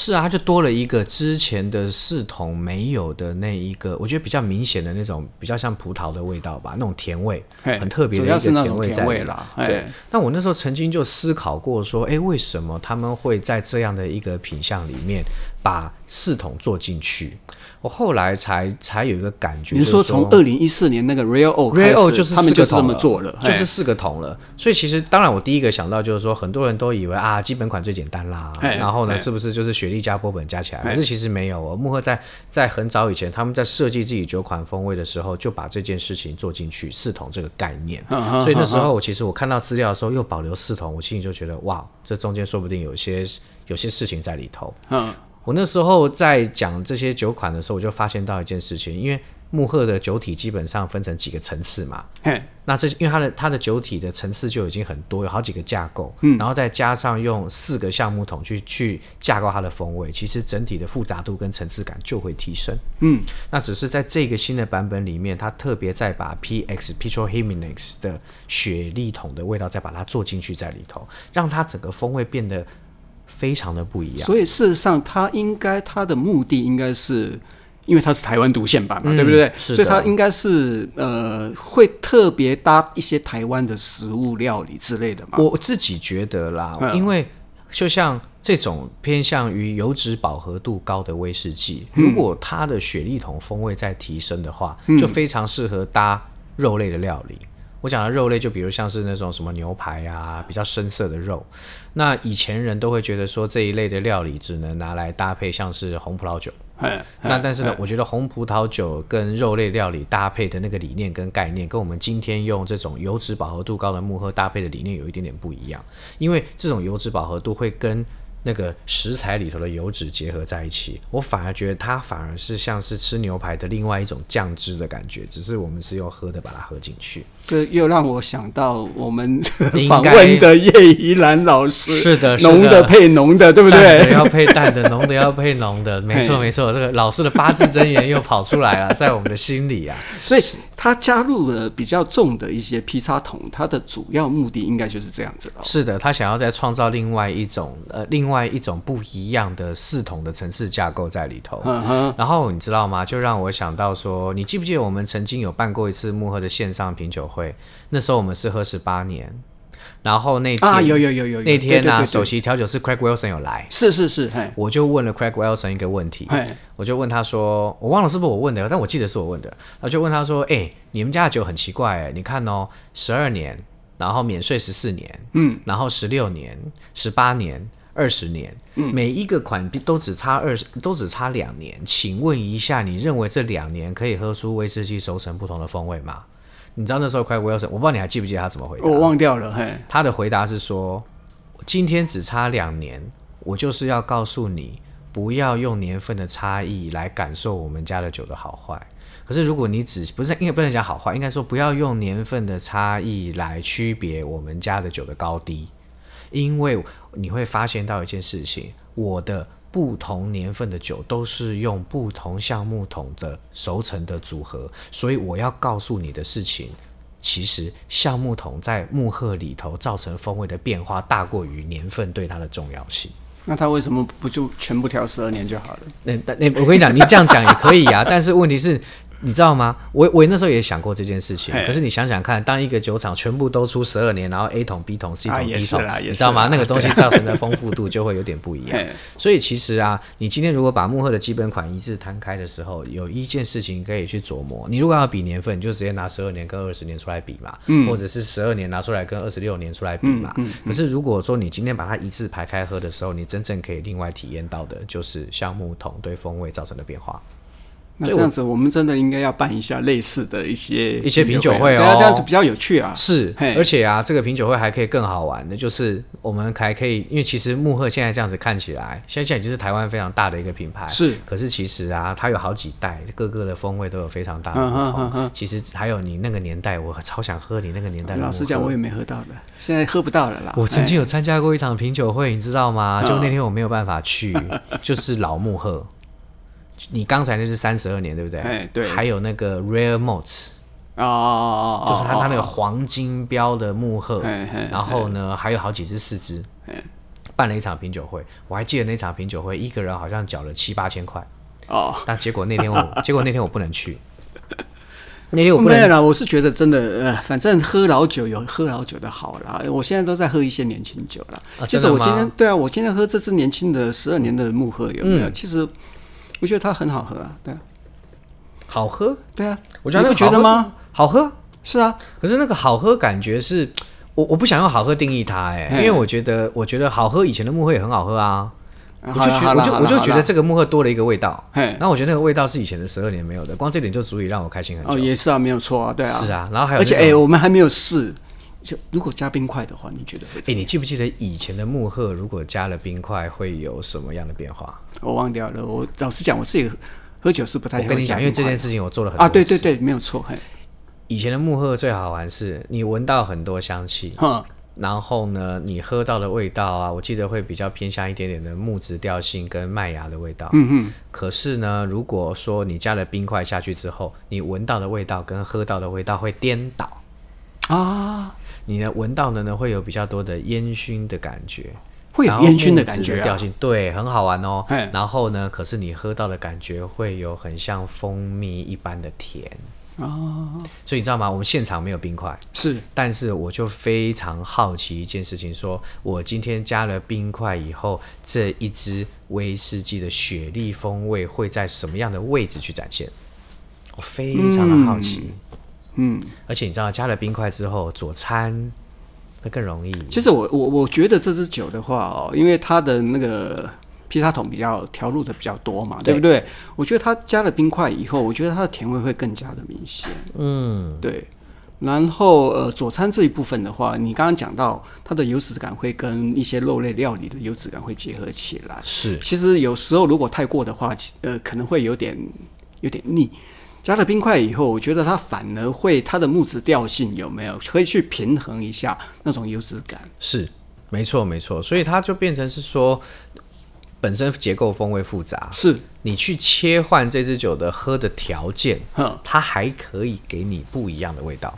是啊，它就多了一个之前的四桶没有的那一个，我觉得比较明显的那种，比较像葡萄的味道吧，那种甜味，很特别的一个甜味在里。对，那我那时候曾经就思考过说，哎，为什么他们会在这样的一个品相里面把四桶做进去？我后来才才有一个感觉，你说从二零一四年那个 Real Oak，Real Oak 就是他们就这么做了，就是四个桶了。所以其实当然我第一个想到就是说，很多人都以为啊，基本款最简单啦，然后呢，是不是就是雪莉加波本加起来？可是其实没有哦。慕赫在在很早以前，他们在设计自己酒款风味的时候，就把这件事情做进去四桶这个概念。所以那时候我其实我看到资料的时候又保留四桶，我心里就觉得哇，这中间说不定有些有些事情在里头。嗯。我那时候在讲这些酒款的时候，我就发现到一件事情，因为慕赫的酒体基本上分成几个层次嘛，那这因为它的它的酒体的层次就已经很多，有好几个架构，嗯，然后再加上用四个橡木桶去去架构它的风味，其实整体的复杂度跟层次感就会提升，嗯，那只是在这个新的版本里面，它特别再把 PX Petrol Jimenez 的雪莉桶的味道再把它做进去在里头，让它整个风味变得。非常的不一样，所以事实上，它应该它的目的应该是，因为它是台湾独线版嘛，嗯、对不对？所以它应该是呃，会特别搭一些台湾的食物料理之类的嘛。我自己觉得啦，嗯、因为就像这种偏向于油脂饱和度高的威士忌，嗯、如果它的雪莉桶风味在提升的话，嗯、就非常适合搭肉类的料理。我讲的肉类，就比如像是那种什么牛排啊，比较深色的肉。那以前人都会觉得说，这一类的料理只能拿来搭配像是红葡萄酒。那但是呢，我觉得红葡萄酒跟肉类料理搭配的那个理念跟概念，跟我们今天用这种油脂饱和度高的木喝搭配的理念有一点点不一样。因为这种油脂饱和度会跟那个食材里头的油脂结合在一起，我反而觉得它反而是像是吃牛排的另外一种酱汁的感觉，只是我们是用喝的把它喝进去。这又让我想到我们访问的叶怡兰老师，是的，浓的配浓的，对不对？要配淡的，浓的要配浓的，没错没错。这个老师的八字真言又跑出来了，在我们的心里啊。所以他加入了比较重的一些劈叉桶，它的主要目的应该就是这样子了。是的，他想要再创造另外一种呃，另外一种不一样的系统的层次架构在里头。然后你知道吗？就让我想到说，你记不记得我们曾经有办过一次幕赫的线上品酒会？那时候我们是喝十八年，然后那天啊有有有有，有那天呢、啊，首席调酒师 Craig Wilson 有来，是是是，我就问了 Craig Wilson 一个问题，我就问他说，我忘了是不是我问的，但我记得是我问的，我就问他说，哎、欸，你们家的酒很奇怪，哎，你看哦，十二年，然后免税十四年，嗯，然后十六年、十八年、二十年，嗯，每一个款都只差二十，都只差两年，请问一下，你认为这两年可以喝出威士忌熟成不同的风味吗？你知道那时候 Craig Wilson，我不知道你还记不记得他怎么回答？我忘掉了。嘿，他的回答是说，今天只差两年，我就是要告诉你，不要用年份的差异来感受我们家的酒的好坏。可是如果你只不是，应该不能讲好坏，应该说不要用年份的差异来区别我们家的酒的高低，因为你会发现到一件事情，我的。不同年份的酒都是用不同橡木桶的熟成的组合，所以我要告诉你的事情，其实橡木桶在木赫里头造成风味的变化大过于年份对它的重要性。那他为什么不就全部调十二年就好了？那那我跟你讲，你这样讲也可以啊，但是问题是。你知道吗？我我那时候也想过这件事情。可是你想想看，当一个酒厂全部都出十二年，然后 A 桶、B 桶、C 桶、D 桶，你知道吗？那个东西造成的丰富度就会有点不一样。所以其实啊，你今天如果把幕后的基本款一字摊开的时候，有一件事情可以去琢磨。你如果要比年份，你就直接拿十二年跟二十年出来比嘛，或者是十二年拿出来跟二十六年出来比嘛。可是如果说你今天把它一字排开喝的时候，你真正可以另外体验到的就是橡木桶对风味造成的变化。那这样子，我们真的应该要办一下类似的一些一些品酒会哦，这样子比较有趣啊。是，而且啊，这个品酒会还可以更好玩的，就是我们还可以，因为其实慕赫现在这样子看起来，现在现在已经是台湾非常大的一个品牌。是，可是其实啊，它有好几代，各个的风味都有非常大的不同。其实还有你那个年代，我超想喝你那个年代的。老实讲，我也没喝到的，现在喝不到了啦。我曾经有参加过一场品酒会，你知道吗？就那天我没有办法去，就是老慕赫。你刚才那是三十二年，对不对？哎，对。还有那个 Rare Motes 哦哦哦哦，就是它它那个黄金标的慕赫，然后呢还有好几只四只，办了一场品酒会，我还记得那场品酒会一个人好像缴了七八千块哦，但结果那天我 结果那天我不能去。那天我不没有啦，我是觉得真的，呃，反正喝老酒有喝老酒的好啦。我现在都在喝一些年轻酒啦。啊、其实我今天对啊，我今天喝这支年轻的十二年的木鹤有没有？嗯、其实我觉得它很好喝啊，对啊，好喝，对啊，我觉得你不觉得吗？好喝，是啊。可是那个好喝感觉是，我我不想用好喝定义它，哎，因为我觉得我觉得好喝，以前的木鹤也很好喝啊。我就觉我就我就觉得这个木鹤多了一个味道，然后我觉得那个味道是以前的十二年没有的，光这点就足以让我开心很久。哦，也是啊，没有错啊，对啊，是啊，然后还有而且哎，我们还没有试，就如果加冰块的话，你觉得会？哎，你记不记得以前的木鹤如果加了冰块会有什么样的变化？我忘掉了。我老实讲，我自己喝酒是不太。我跟你讲，因为这件事情我做了很多。啊，对对对，没有错。嘿，以前的木鹤最好玩是，你闻到很多香气。然后呢，你喝到的味道啊，我记得会比较偏向一点点的木质调性跟麦芽的味道。嗯嗯。可是呢，如果说你加了冰块下去之后，你闻到的味道跟喝到的味道会颠倒啊。你呢，闻到的呢会有比较多的烟熏的感觉，会有烟熏的感觉调性，对，很好玩哦。然后呢，可是你喝到的感觉会有很像蜂蜜一般的甜。哦，所以你知道吗？我们现场没有冰块，是，但是我就非常好奇一件事情，说我今天加了冰块以后，这一支威士忌的雪莉风味会在什么样的位置去展现？我非常的好奇，嗯，嗯，而且你知道，加了冰块之后，佐餐会更容易。其实我我我觉得这支酒的话哦，因为它的那个。披萨桶比较调入的比较多嘛，对，对不对？我觉得它加了冰块以后，我觉得它的甜味会更加的明显。嗯，对。然后呃，佐餐这一部分的话，你刚刚讲到它的油脂感会跟一些肉类料理的油脂感会结合起来。是，其实有时候如果太过的话，呃，可能会有点有点腻。加了冰块以后，我觉得它反而会它的木质调性有没有可以去平衡一下那种油脂感？是，没错没错。所以它就变成是说。本身结构风味复杂，是你去切换这支酒的喝的条件，它还可以给你不一样的味道。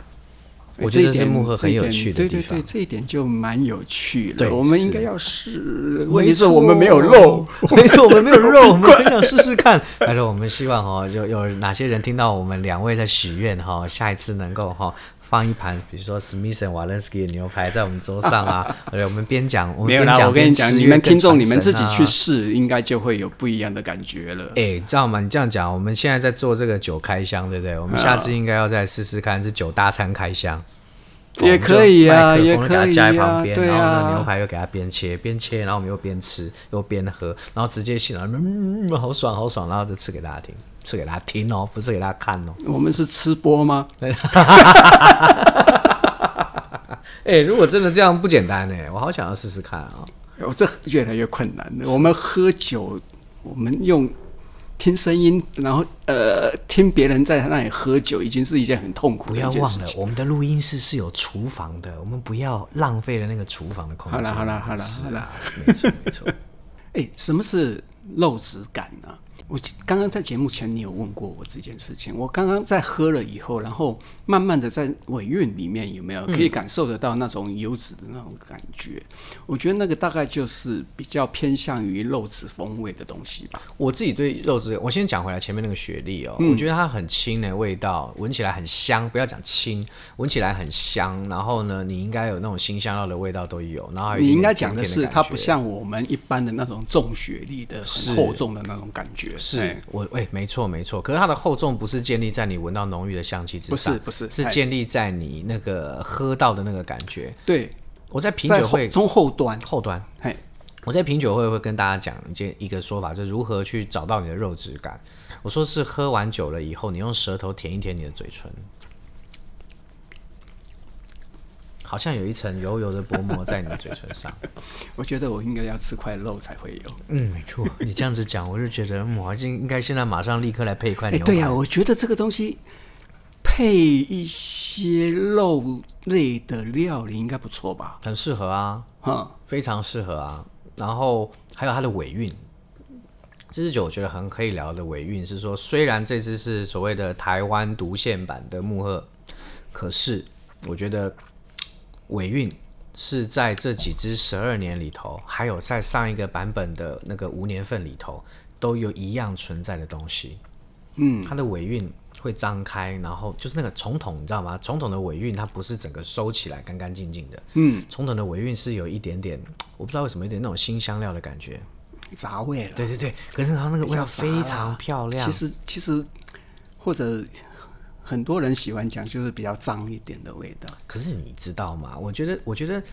我觉得这是木鹤很有趣的地方，对对对，这一点就蛮有趣的。对，我们应该要试。问题是我们没有肉，没错，我们没有肉，我们很想试试看。但是，我们希望哈，有有哪些人听到我们两位在许愿哈，下一次能够哈。放一盘，比如说 Smith and Wollensky 的牛排在我们桌上啊，对，我们边讲，我们边讲，我跟你讲，你们听众你们自己去试，应该就会有不一样的感觉了。哎，知道吗？你这样讲，我们现在在做这个酒开箱，对不对？我们下次应该要再试试看，是酒大餐开箱，也可以啊，也可以啊，加在旁边，然后呢，牛排又给它边切边切，然后我们又边吃又边喝，然后直接欣赏，嗯，好爽好爽，然后就吃给大家听。吃给大家听哦，不是给大家看哦。我们是吃播吗？哎，如果真的这样不简单呢，我好想要试试看啊！我、哦、这越来越困难了。我们喝酒，我们用听声音，然后呃听别人在那里喝酒，已经是一件很痛苦的事情。不要忘了，我们的录音室是有厨房的，我们不要浪费了那个厨房的空间。好了好了好了好了，没错没错。哎，什么是肉质感呢？我刚刚在节目前，你有问过我这件事情。我刚刚在喝了以后，然后慢慢的在尾韵里面有没有可以感受得到那种油脂的那种感觉？嗯、我觉得那个大概就是比较偏向于肉质风味的东西吧。我自己对肉质，我先讲回来前面那个雪莉哦，嗯、我觉得它很轻的味道，闻起来很香。不要讲轻，闻起来很香。然后呢，你应该有那种新香料的味道都有。然后你应该讲的是，它不像我们一般的那种重雪莉的厚重的那种感觉。是，我哎、欸，没错没错，可是它的厚重不是建立在你闻到浓郁的香气之上，不是不是，是建立在你那个喝到的那个感觉。对，我在品酒会中后端后端，嘿，我在品酒会会跟大家讲一件一个说法，就是如何去找到你的肉质感。我说是喝完酒了以后，你用舌头舔一舔你的嘴唇。好像有一层油油的薄膜在你的嘴唇上，我觉得我应该要吃块肉才会有。嗯，没错，你这样子讲，我就觉得我应应该现在马上立刻来配一块牛排。对呀、啊，我觉得这个东西配一些肉类的料理应该不错吧？很适合啊，嗯，非常适合啊。然后还有它的尾韵，这支酒我觉得很可以聊的尾韵是说，虽然这支是所谓的台湾独县版的木鹤，可是我觉得。尾韵是在这几支十二年里头，还有在上一个版本的那个无年份里头，都有一样存在的东西。嗯，它的尾韵会张开，然后就是那个重筒，你知道吗？重筒的尾韵它不是整个收起来干干净净的。嗯，重筒的尾韵是有一点点，我不知道为什么有点那种新香料的感觉，杂味了。对对对，可是它那个味道非常漂亮。其实其实或者。很多人喜欢讲，就是比较脏一点的味道。可是你知道吗？我觉得，我觉得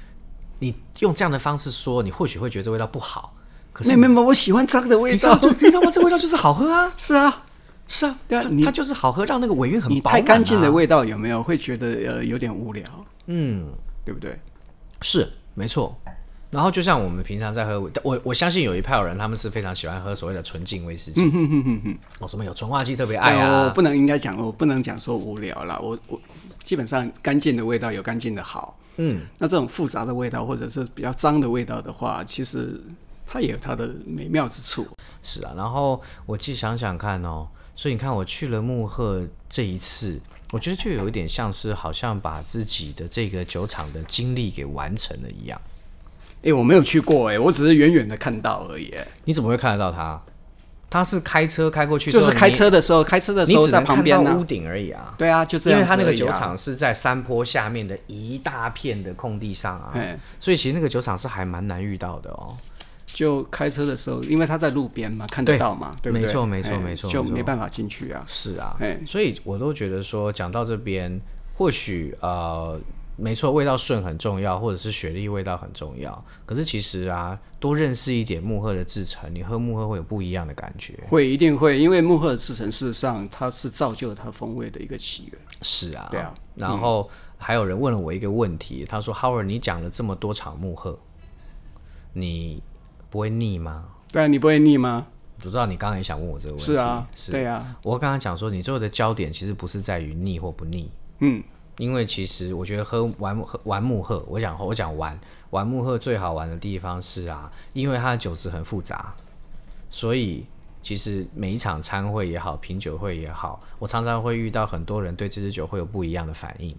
你用这样的方式说，你或许会觉得这味道不好。可是没没有，我喜欢脏的味道。你知道吗？这味道就是好喝啊！是啊，是啊，对啊，它就是好喝，让那个尾韵很饱满。你太干净的味道有没有会觉得呃有点无聊？嗯，对不对？是，没错。然后就像我们平常在喝，我我相信有一派人，他们是非常喜欢喝所谓的纯净威士忌。嗯哼哼哼哼，哦，什么有纯化剂特别爱啊？我不能应该讲，我不能讲说无聊啦。我我基本上干净的味道有干净的好。嗯，那这种复杂的味道或者是比较脏的味道的话，其实它也有它的美妙之处。是啊，然后我既想想看哦，所以你看我去了慕赫这一次，我觉得就有一点像是好像把自己的这个酒厂的经历给完成了一样。哎、欸，我没有去过哎、欸，我只是远远的看到而已、欸。你怎么会看得到他？他是开车开过去，就是开车的时候，开车的时候在旁边呢，屋顶而已啊。对啊，就这样、啊。因为他那个酒厂是在山坡下面的一大片的空地上啊，所以其实那个酒厂是还蛮难遇到的哦。就开车的时候，因为他在路边嘛，看得到嘛，对，对不对？没错，没错，没错，就没办法进去啊。是啊，所以我都觉得说，讲到这边，或许呃。没错，味道顺很重要，或者是雪莉味道很重要。可是其实啊，多认识一点木鹤的制成，你喝木鹤会有不一样的感觉。会，一定会，因为木鹤的制成事实上它是造就了它风味的一个起源。是啊，对啊。然后、嗯、还有人问了我一个问题，他说：“Howard，你讲了这么多场木鹤，你不会腻吗？”对啊，你不会腻吗？我知道你刚刚也想问我这个问题。是啊，是对啊。我刚刚讲说，你最后的焦点其实不是在于腻或不腻。嗯。因为其实我觉得喝玩喝玩木鹤，我讲我讲玩玩木鹤最好玩的地方是啊，因为它的酒质很复杂，所以其实每一场餐会也好，品酒会也好，我常常会遇到很多人对这支酒会有不一样的反应。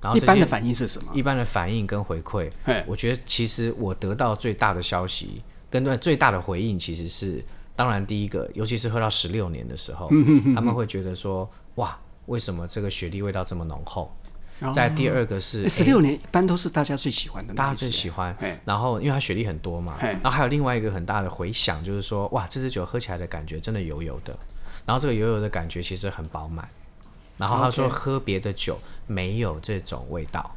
然后一般的反应是什么？一般的反应跟回馈，我觉得其实我得到最大的消息跟最大的回应其实是，当然第一个，尤其是喝到十六年的时候，他们会觉得说哇。为什么这个雪莉味道这么浓厚？再、哦、第二个是十六年，一般都是大家最喜欢的，大家最喜欢。然后因为它雪莉很多嘛，然后还有另外一个很大的回响，就是说哇，这支酒喝起来的感觉真的油油的，然后这个油油的感觉其实很饱满。然后他说喝别的酒没有这种味道。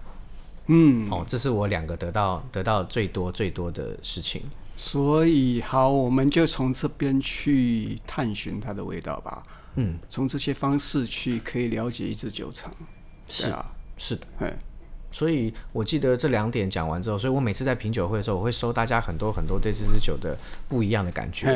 嗯，哦，这是我两个得到得到最多最多的事情。所以好，我们就从这边去探寻它的味道吧。嗯，从这些方式去可以了解一支酒厂，是啊，是的，所以我记得这两点讲完之后，所以我每次在品酒会的时候，我会收大家很多很多对这支酒的不一样的感觉。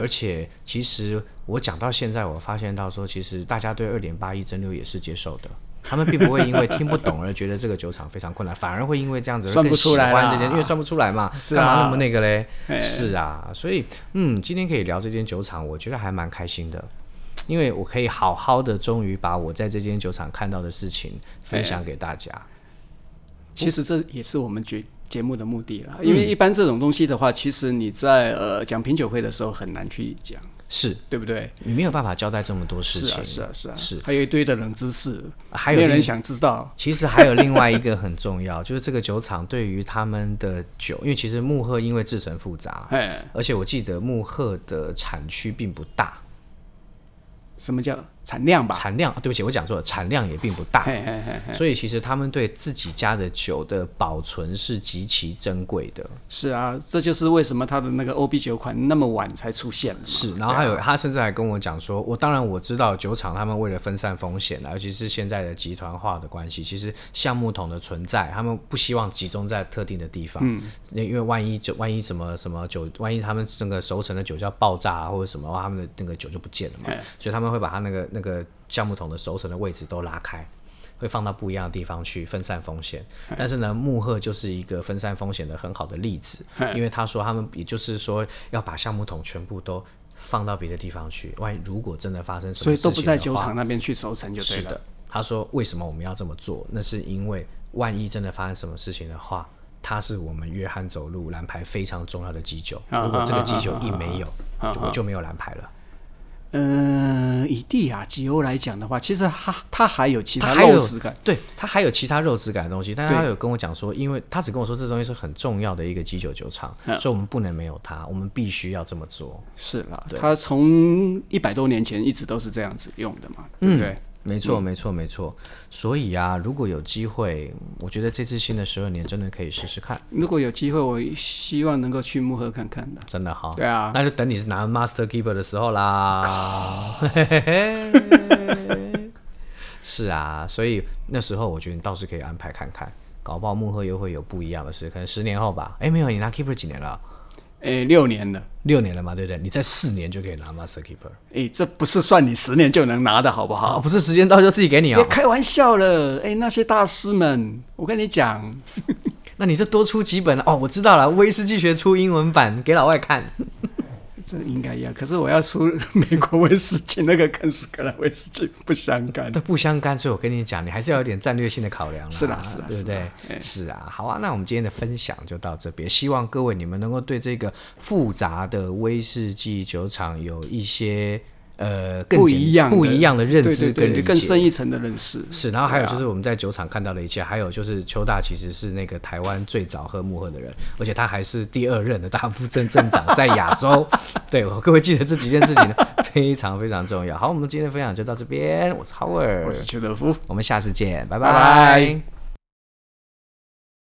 而且其实我讲到现在，我发现到说，其实大家对二点八亿蒸馏也是接受的，他们并不会因为听不懂而觉得这个酒厂非常困难，反而会因为这样子更喜欢这件，因为算不出来嘛，干嘛那么那个嘞？是啊，所以嗯，今天可以聊这间酒厂，我觉得还蛮开心的。因为我可以好好的，终于把我在这间酒厂看到的事情分享给大家。其实这也是我们节节目的目的啦。因为一般这种东西的话，其实你在呃讲品酒会的时候很难去讲，是对不对？你没有办法交代这么多事情。是啊，是啊，是啊，是。还有一堆的冷知识，还有人想知道。其实还有另外一个很重要，就是这个酒厂对于他们的酒，因为其实慕赫因为制成复杂，而且我记得慕赫的产区并不大。什么叫？产量吧，产量，对不起，我讲错了，产量也并不大，嘿嘿嘿嘿，所以其实他们对自己家的酒的保存是极其珍贵的。是啊，这就是为什么他的那个 OB 酒款那么晚才出现。是，然后还有、啊、他甚至还跟我讲说，我当然我知道酒厂他们为了分散风险，尤其是现在的集团化的关系，其实橡木桶的存在，他们不希望集中在特定的地方，嗯，因为万一酒，万一什么什么酒，万一他们那个熟成的酒叫爆炸啊或者什么，他们的那个酒就不见了嘛，所以他们会把他那个。那个橡木桶的熟成的位置都拉开，会放到不一样的地方去分散风险。但是呢，木赫就是一个分散风险的很好的例子，因为他说他们也就是说要把橡木桶全部都放到别的地方去，万一如果真的发生什么事情，所以都不在酒厂那边去熟成就对了。是的，他说为什么我们要这么做？那是因为万一真的发生什么事情的话，它是我们约翰走路蓝牌非常重要的基酒。如果这个基酒一没有，我就没有蓝牌了。嗯、呃，以地亚吉欧来讲的话，其实它它还有其他肉质感，对，它还有其他肉质感的东西。但是他有跟我讲说，因为他只跟我说这东西是很重要的一个基酒酒厂，所以我们不能没有它，我们必须要这么做。是啦，他从一百多年前一直都是这样子用的嘛，对不对？嗯没错，没错，没错。所以啊，如果有机会，我觉得这次新的十二年真的可以试试看。如果有机会，我希望能够去慕赫看看的。真的哈？对啊，那就等你是拿 Master Keeper 的时候啦。是啊，所以那时候我觉得你倒是可以安排看看，搞不好慕赫又会有不一样的事。可能十年后吧。哎，没有，你拿 Keeper 几年了？诶，六年了，六年了嘛，对不对？你在四年就可以拿 Master Keeper。诶，这不是算你十年就能拿的好不好？哦、不是时间到就自己给你啊、哦？别开玩笑了，诶，那些大师们，我跟你讲，那你就多出几本哦。我知道了，威士忌学出英文版给老外看。这应该要，可是我要出美国威士忌，那个跟斯格兰威士忌不相干。那，不相干，所以我跟你讲，你还是要有点战略性的考量。是啦，是啦，对不对？是啊，好啊，那我们今天的分享就到这边，希望各位你们能够对这个复杂的威士忌酒厂有一些。呃，更不一样、不一样的认知跟更深一层的认识是。然后还有就是我们在酒厂看到的一切，还有就是邱大其实是那个台湾最早喝慕赫的人，而且他还是第二任的大副镇镇长，在亚洲。对，我各位记得这几件事情呢，非常非常重要。好，我们今天的分享就到这边，我是 Howard，我是邱德夫，我们下次见，拜拜。拜拜。